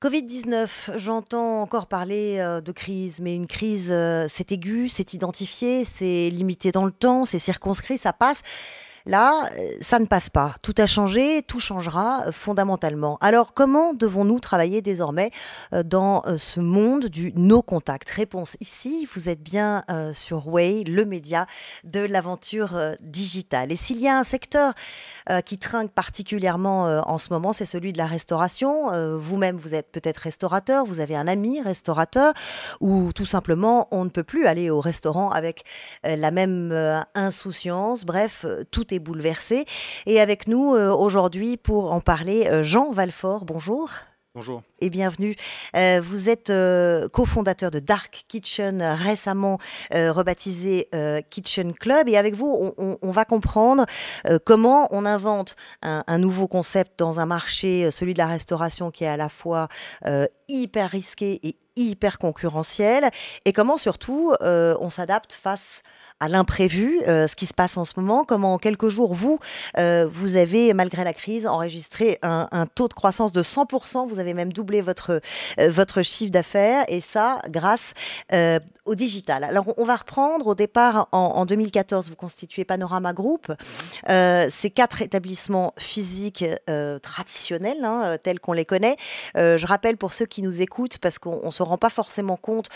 Covid-19, j'entends encore parler euh, de crise, mais une crise, euh, c'est aigu, c'est identifié, c'est limité dans le temps, c'est circonscrit, ça passe. Là, euh, ça ne passe pas. Tout a changé, tout changera euh, fondamentalement. Alors, comment devons-nous travailler désormais euh, dans ce monde du no contact? Réponse ici, vous êtes bien sur Way, le média de l'aventure digitale. Et s'il y a un secteur qui trinque particulièrement en ce moment, c'est celui de la restauration. Vous-même, vous êtes peut-être restaurateur, vous avez un ami restaurateur, ou tout simplement, on ne peut plus aller au restaurant avec la même insouciance. Bref, tout est bouleversé. Et avec nous euh, aujourd'hui pour en parler, euh, Jean Valfort, bonjour. Bonjour. Et bienvenue. Euh, vous êtes cofondateur de Dark Kitchen, récemment rebaptisé Kitchen Club. Et avec vous, on, va comprendre comment on invente un, un, nouveau concept dans un marché, celui de la restauration, qui est à la fois hyper risqué et hyper concurrentiel. Et comment surtout on s'adapte face à l'imprévu, euh, ce qui se passe en ce moment. Comment en quelques jours, vous, euh, vous avez, malgré la crise, enregistré un, taux de croissance de 100%. Vous avez même doublé votre, euh, votre chiffre d'affaires et ça grâce au digital. Alors, on va reprendre au départ en, 2014, vous constituez Panorama Group. ces quatre établissements physiques traditionnels, hein, tels qu'on les connaît. je rappelle pour ceux qui nous écoutent, parce qu'on ne se rend pas forcément compte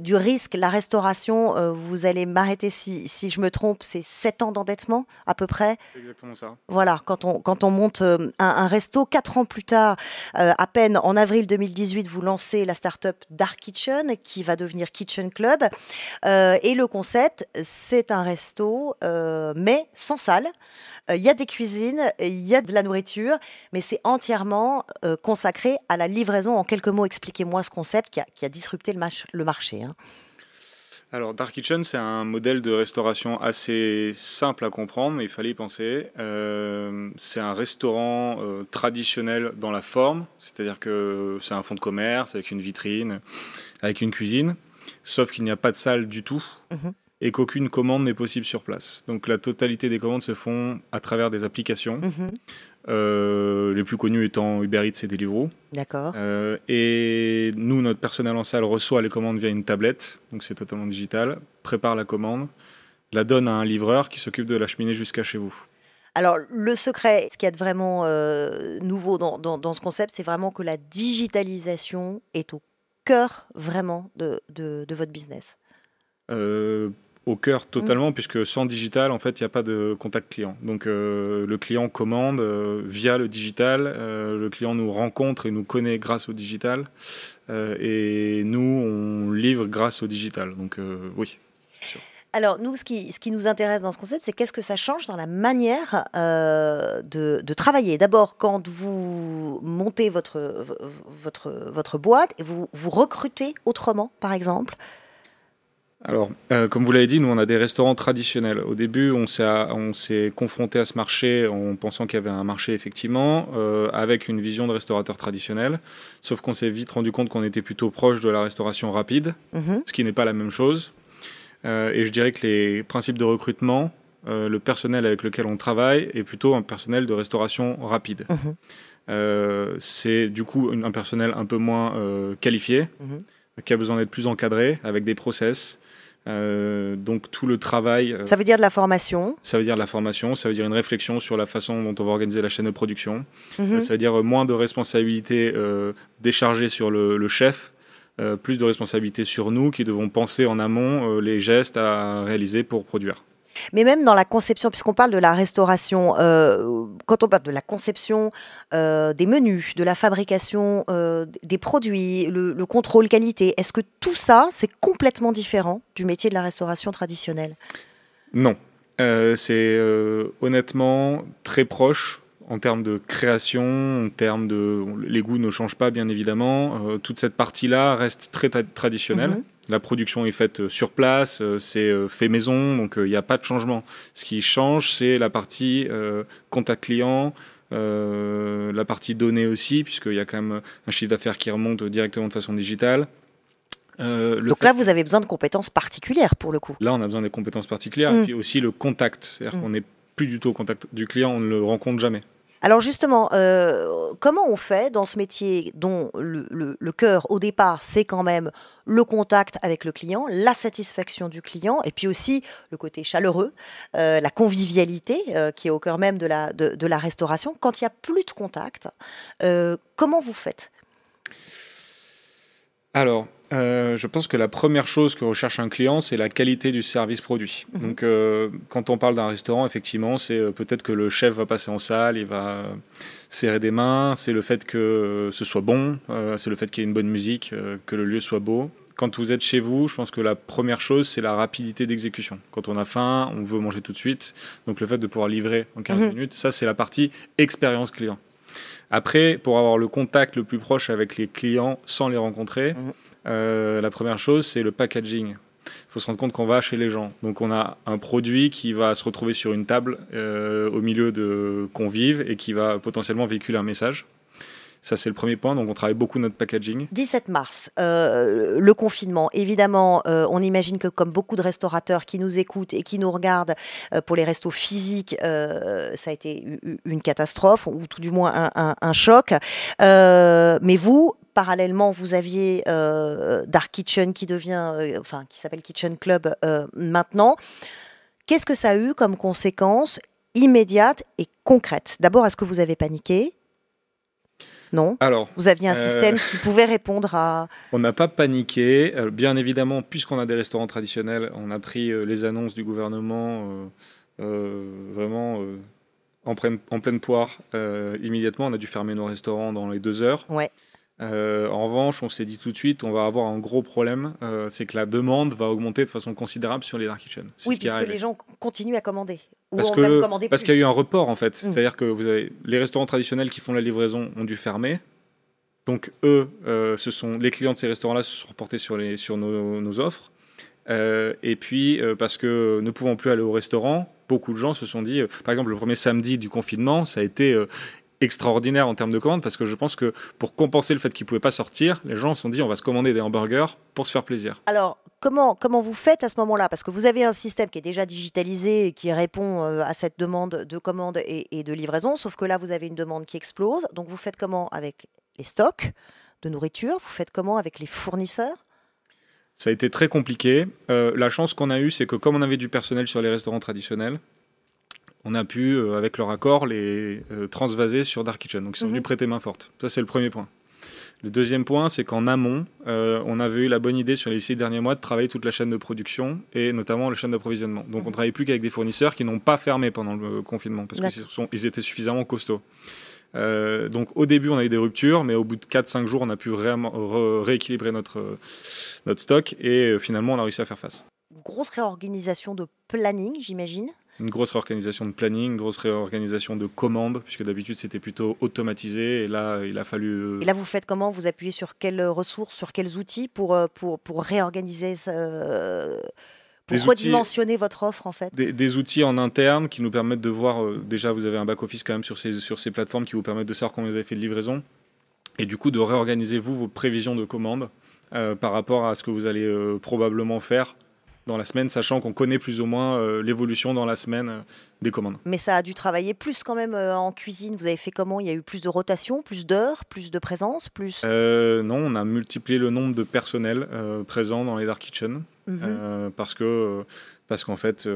du risque, la restauration, vous allez arrêtez si, si je me trompe, c'est 7 ans d'endettement à peu près. exactement ça. Voilà, quand on, quand on monte euh, un, resto, 4 ans plus tard, euh, à peine en avril 2018, vous lancez la start-up Dark Kitchen qui va devenir Kitchen Club. Euh, et le concept, c'est un resto, mais sans salle. Il y a des cuisines, il y a de la nourriture, mais c'est entièrement consacré à la livraison. En quelques mots, expliquez-moi ce concept qui a, qui a disrupté le, le marché. Hein. Alors, Dark Kitchen, c'est un modèle de restauration assez simple à comprendre, mais il fallait y penser. Euh, c'est un restaurant euh, traditionnel dans la forme, c'est-à-dire que c'est un fonds de commerce avec une vitrine, avec une cuisine, sauf qu'il n'y a pas de salle du tout. Mhm. Et qu'aucune commande n'est possible sur place. Donc la totalité des commandes se font à travers des applications. Mhm. Euh, les plus connus étant Uber Eats et Deliveroo. D'accord. Euh, et nous, notre personnel en salle reçoit les commandes via une tablette, donc c'est totalement digital, prépare la commande, la donne à un livreur qui s'occupe de la cheminée jusqu'à chez vous. Alors, le secret, ce qui est vraiment euh, nouveau dans, dans, ce concept, c'est vraiment que la digitalisation est au cœur vraiment de, de, de votre business au cœur totalement, mm. puisque sans digital, en fait, il n'y a pas de contact client. Donc, euh, le client commande euh, via le digital, euh, le client nous rencontre et nous connaît grâce au digital, et nous, on livre grâce au digital. Donc, oui. Alors, nous, ce qui, ce qui nous intéresse dans ce concept, c'est qu'est-ce que ça change dans la manière de, de, travailler. D'abord, quand vous montez votre, votre, votre boîte et vous, vous recrutez autrement, par exemple, alors, euh, comme vous l'avez dit, nous, on a des restaurants traditionnels. Au début, on s'est confronté à ce marché en pensant qu'il y avait un marché, effectivement, euh, avec une vision de restaurateur traditionnel. Sauf qu'on s'est vite rendu compte qu'on était plutôt proche de la restauration rapide, mhm. ce qui n'est pas la même chose. Euh, et je dirais que les principes de recrutement, le personnel avec lequel on travaille, est plutôt un personnel de restauration rapide. Mhm. C'est du coup un personnel un peu moins qualifié, mhm. qui a besoin d'être plus encadré, avec des process. Euh, donc tout le travail. Euh, ça veut dire de la formation Ça veut dire de la formation, ça veut dire une réflexion sur la façon dont on va organiser la chaîne de production. Mhm. ça veut dire moins de responsabilités euh, déchargées sur le, chef, plus de responsabilités sur nous qui devons penser en amont les gestes à réaliser pour produire. Mais même dans la conception, puisqu'on parle de la restauration, euh, quand on parle de la conception euh, des menus, de la fabrication euh, des produits, le, contrôle qualité, est-ce que tout ça, c'est complètement différent du métier de la restauration traditionnelle? Non. c'est honnêtement très proche en termes de création, en termes de... Les goûts ne changent pas, bien évidemment. toute cette partie-là reste très traditionnelle. Mhm. La production est faite euh, sur place, euh, c'est euh, fait maison, donc il n'y a pas de changement. Ce qui change, c'est la partie contact client, la partie données aussi, puisqu'il y a quand même un chiffre d'affaires qui remonte directement de façon digitale. Donc là, vous avez besoin de compétences particulières pour le coup. Là, on a besoin des compétences particulières, et mm. puis aussi le contact. C'est-à-dire mm. qu'on n'est plus du tout au contact du client, on ne le rencontre jamais. Alors justement, euh, comment on fait dans ce métier dont le, cœur au départ, c'est quand même le contact avec le client, la satisfaction du client, et puis aussi le côté chaleureux, euh, la convivialité euh, qui est au cœur même de la, de, la restauration. Quand il n'y a plus de contact, comment vous faites? Alors, euh, je pense que la première chose que recherche un client, c'est la qualité du service produit. Mhm. Donc, euh, quand on parle d'un restaurant, effectivement, c'est euh, peut-être que le chef va passer en salle, il va serrer des mains, c'est le fait que ce soit bon, c'est le fait qu'il y ait une bonne musique, que le lieu soit beau. Quand vous êtes chez vous, je pense que la première chose, c'est la rapidité d'exécution. Quand on a faim, on veut manger tout de suite. Donc, le fait de pouvoir livrer en 15 mhm. minutes, ça, c'est la partie expérience client. Après, pour avoir le contact le plus proche avec les clients sans les rencontrer, mhm. Euh, la première chose, c'est le packaging. Il faut se rendre compte qu'on va chez les gens. Donc on a un produit qui va se retrouver sur une table euh, au milieu de convives et qui va potentiellement véhiculer un message. Ça, c'est le premier point. Donc, on travaille beaucoup notre packaging. 17 mars, euh, le confinement. Évidemment, on imagine que comme beaucoup de restaurateurs qui nous écoutent et qui nous regardent pour les restos physiques, ça a été une catastrophe ou tout du moins un, choc. mais vous, parallèlement, vous aviez euh, Dark Kitchen qui devient, euh, enfin, qui s'appelle Kitchen Club euh, maintenant. Qu'est-ce que ça a eu comme conséquence immédiate et concrète D'abord, est-ce que vous avez paniqué? Non Alors, Vous aviez un système qui pouvait répondre à... On n'a pas paniqué. Bien évidemment, puisqu'on a des restaurants traditionnels, on a pris les annonces du gouvernement vraiment en, pleine, en pleine poire immédiatement. On a dû fermer nos restaurants dans les deux heures. Ouais. Euh, en revanche, on s'est dit tout de suite, on va avoir un gros problème, euh, c'est que la demande va augmenter de façon considérable sur les dark kitchen. Oui, puisque les gens continuent à commander. Parce que parce qu'il y a eu un report en fait, mm. c'est-à-dire que vous avez les restaurants traditionnels qui font la livraison ont dû fermer. Donc eux, euh, ce sont les clients de ces restaurants-là se sont reportés sur les sur nos, nos offres. et puis parce que ne pouvant plus aller au restaurant, beaucoup de gens se sont dit, par exemple le premier samedi du confinement, ça a été extraordinaire en termes de commandes parce que je pense que pour compenser le fait qu'ils ne pouvaient pas sortir, les gens se sont dit on va se commander des hamburgers pour se faire plaisir. Alors, comment, comment vous faites à ce moment-là? Parce que vous avez un système qui est déjà digitalisé et qui répond euh, à cette demande de commande et, de livraison, sauf que là, vous avez une demande qui explose. Donc, vous faites comment avec les stocks de nourriture? Vous faites comment avec les fournisseurs? Ça a été très compliqué. Euh, la chance qu'on a eue, c'est que comme on avait du personnel sur les restaurants traditionnels, on a pu, euh, avec leur accord, les euh, transvaser sur Dark Kitchen. Donc ils sont venus mhm. prêter main forte. Ça, c'est le premier point. Le deuxième point, c'est qu'en amont, euh, on avait eu la bonne idée sur les six derniers mois de travailler toute la chaîne de production et notamment la chaîne d'approvisionnement. Donc on ne travaillait plus qu'avec des fournisseurs qui n'ont pas fermé pendant le confinement parce qu'ils étaient suffisamment costauds. donc au début, on a eu des ruptures, mais au bout de 4-5 jours, on a pu rééquilibrer notre, notre stock et finalement, on a réussi à faire face. grosse réorganisation de planning, j'imagine une grosse réorganisation de planning, une grosse réorganisation de commandes, puisque d'habitude c'était plutôt automatisé, et là il a fallu... Euh, et là vous faites comment? Vous appuyez sur quelles ressources, sur quels outils pour, euh, pour, pour réorganiser, pour redimensionner votre offre en fait? Des, outils en interne qui nous permettent de voir, euh, déjà vous avez un back-office quand même sur ces, sur ces plateformes qui vous permettent de savoir combien vous avez fait de livraison, et du coup de réorganiser vous vos prévisions de commandes par rapport à ce que vous allez probablement faire dans la semaine, sachant qu'on connaît plus ou moins euh, l'évolution dans la semaine euh, des commandes. Mais ça a dû travailler plus quand même euh, en cuisine. Vous avez fait comment? Il y a eu plus de rotation, plus d'heures, plus de présence, plus Non, on a multiplié le nombre de personnels présents dans les dark kitchen mhm. parce que parce qu'en fait,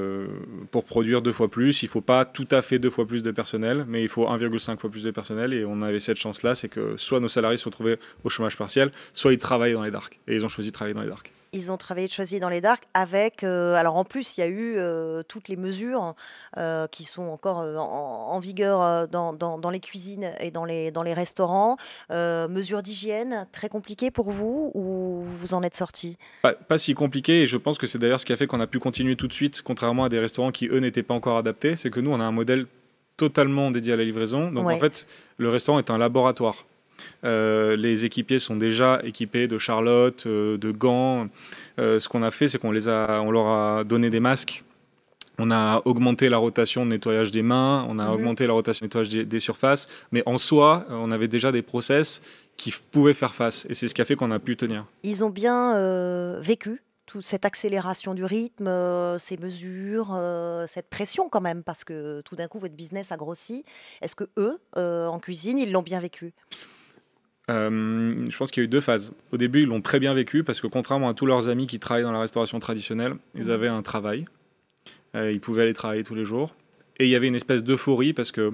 pour produire deux fois plus, il faut pas tout à fait deux fois plus de personnel, mais il faut 1,5 fois plus de personnel. Et on avait cette chance-là, c'est que soit nos salariés se retrouvaient au chômage partiel, soit ils travaillent dans les dark. Et ils ont choisi de travailler dans les dark ils ont travaillé de choisir dans les darks avec. Euh, alors en plus, il y a eu euh, toutes les mesures euh, qui sont encore en, vigueur dans, dans, les cuisines et dans les, dans les restaurants. mesures d'hygiène, très compliquées pour vous ou vous en êtes sorti? Pas, si compliqué et je pense que c'est d'ailleurs ce qui a fait qu'on a pu continuer tout de suite, contrairement à des restaurants qui eux n'étaient pas encore adaptés. C'est que nous, on a un modèle totalement dédié à la livraison. Donc en fait, le restaurant est un laboratoire. Euh, les équipiers sont déjà équipés de charlotte, euh, de gants. Euh, ce qu'on a fait, c'est qu'on les a, on leur a donné des masques. On a augmenté la rotation de nettoyage des mains, on a mhm. augmenté la rotation de nettoyage des, surfaces, mais en soi, on avait déjà des process qui pouvaient faire face, et c'est ce qui a fait qu'on a pu tenir. Ils ont bien vécu toute cette accélération du rythme, ces mesures, cette pression quand même, parce que tout d'un coup votre business a grossi. Est-ce que eux, en cuisine, ils l'ont bien vécu? Je pense qu'il y a eu deux phases. Au début, ils l'ont très bien vécu parce que contrairement à tous leurs amis qui travaillent dans la restauration traditionnelle, ils mmh. avaient un travail. ils pouvaient aller travailler tous les jours. Et il y avait une espèce d'euphorie parce que,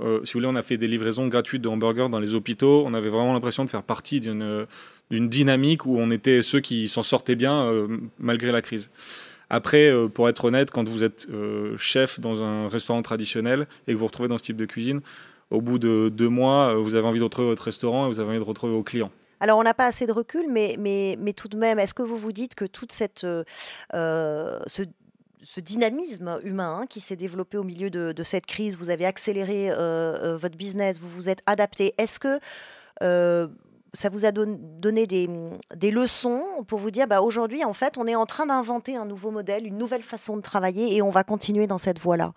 euh, si vous voulez, on a fait des livraisons gratuites de hamburgers dans les hôpitaux. On avait vraiment l'impression de faire partie d'une dynamique où on était ceux qui s'en sortaient bien euh, malgré la crise. Après, euh, pour être honnête, quand vous êtes chef dans un restaurant traditionnel et que vous vous retrouvez dans ce type de cuisine, au bout de deux mois, vous avez envie de retrouver votre restaurant et vous avez envie de retrouver vos clients. Alors, on n'a pas assez de recul, mais, tout de même, est-ce que vous vous dites que toute cette, ce ce dynamisme humain hein, qui s'est développé au milieu de, cette crise. Vous avez accéléré euh, euh, votre business, vous vous êtes adapté. Est-ce que euh, ça vous a donné des, leçons pour vous dire, bah, aujourd'hui, en fait, on est en train d'inventer un nouveau modèle, une nouvelle façon de travailler et on va continuer dans cette voie-là?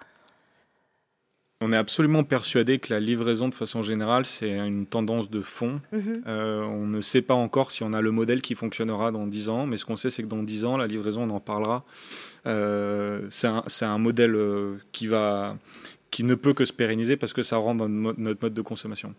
On est absolument persuadé que la livraison, de façon générale, c'est une tendance de fond. Mhm. Euh, on ne sait pas encore si on a le modèle qui fonctionnera dans 10 ans, mais ce qu'on sait, c'est que dans 10 ans, la livraison, on en parlera. Euh, c'est un, modèle euh, qui, va, qui ne peut que se pérenniser parce que ça rentre dans notre mode de consommation.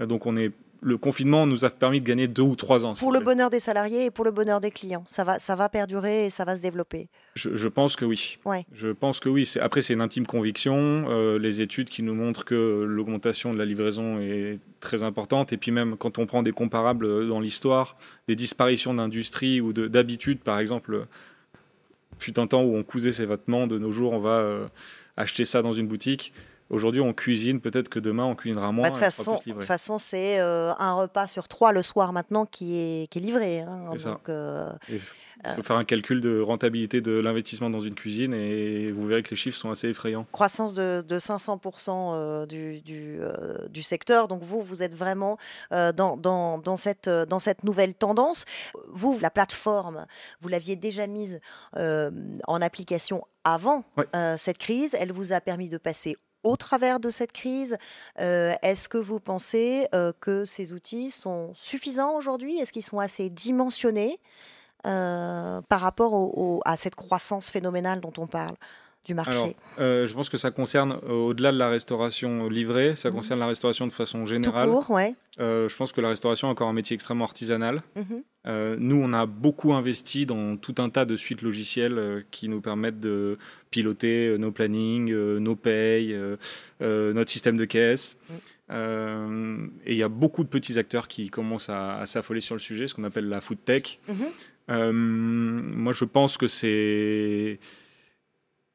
Mhm. Donc on est le confinement nous a permis de gagner deux ou trois ans. Pour le bonheur des salariés et pour le bonheur des clients, ça va, ça va perdurer et ça va se développer. Je, pense que oui. Ouais. Je pense que oui. Après, c'est une intime conviction. Euh, les études qui nous montrent que l'augmentation de la livraison est très importante. Et puis même quand on prend des comparables dans l'histoire, des disparitions d'industries ou d'habitudes, par exemple, fut un temps où on cousait ses vêtements, de nos jours, on va euh, acheter ça dans une boutique. Aujourd'hui, on cuisine, peut-être que demain, on cuisinera moins. Bah, de toute façon, c'est euh, un repas sur trois le soir maintenant qui est, qui est livré. Hein, euh, il faut faire un calcul de rentabilité de l'investissement dans une cuisine et vous verrez que les chiffres sont assez effrayants. Croissance de, 500% euh, du, du, du, secteur. Donc vous, vous êtes vraiment dans, dans, dans, cette, dans cette nouvelle tendance. Vous, la plateforme, vous l'aviez déjà mise en application avant cette crise. Elle vous a permis de passer au travers de cette crise euh, Est-ce que vous pensez euh, que ces outils sont suffisants aujourd'hui? Est-ce qu'ils sont assez dimensionnés euh, par rapport à cette croissance phénoménale dont on parle? Du marché Je pense que ça concerne, au-delà de la restauration livrée, ça mmh concerne la restauration de façon générale. Tout court, ouais. je pense que la restauration est encore un métier extrêmement artisanal. Mmh euh, nous, on a beaucoup investi dans tout un tas de suites logicielles euh, qui nous permettent de piloter euh, nos plannings, nos payes, notre système de caisse. Mm. et il y a beaucoup de petits acteurs qui commencent à, s'affoler sur le sujet, ce qu'on appelle la food tech. Mm-hmm. moi, je pense que c'est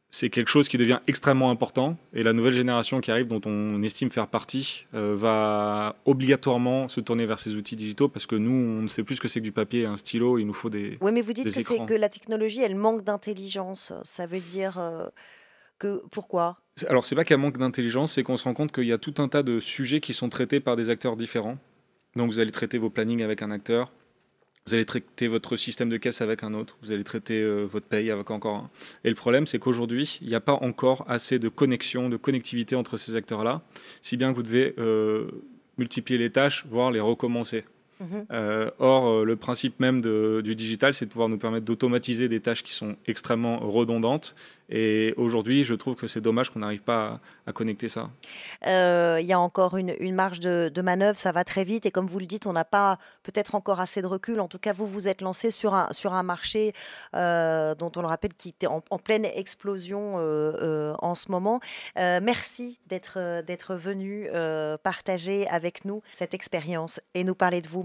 c'est quelque chose qui devient extrêmement important et la nouvelle génération qui arrive, dont on estime faire partie, euh, va obligatoirement se tourner vers ces outils digitaux parce que nous, on ne sait plus ce que c'est que du papier, un stylo, il nous faut des. Oui, mais vous dites que, c'est que la technologie, elle manque d'intelligence. Ça veut dire euh, que. Pourquoi? Alors, c'est pas qu'elle manque d'intelligence, c'est qu'on se rend compte qu'il y a tout un tas de sujets qui sont traités par des acteurs différents. Donc, vous allez traiter vos plannings avec un acteur, vous allez traiter votre système de caisse avec un autre, vous allez traiter euh, votre paye avec encore un. Et le problème, c'est qu'aujourd'hui, il n'y a pas encore assez de connexion, de connectivité entre ces acteurs-là, si bien que vous devez euh, multiplier les tâches, voire les recommencer. Mhm. Euh, or, euh, le principe même du digital, c'est de pouvoir nous permettre d'automatiser des tâches qui sont extrêmement redondantes. Et aujourd'hui, je trouve que c'est dommage qu'on n'arrive pas à, connecter ça. Euh, il y a encore une, marge de, manœuvre, ça va très vite. Et comme vous le dites, on n'a pas peut-être encore assez de recul. En tout cas, vous vous êtes lancé sur un, sur un marché dont on le rappelle qui était en, pleine explosion en ce moment. merci d'être venu partager avec nous cette expérience et nous parler de vous.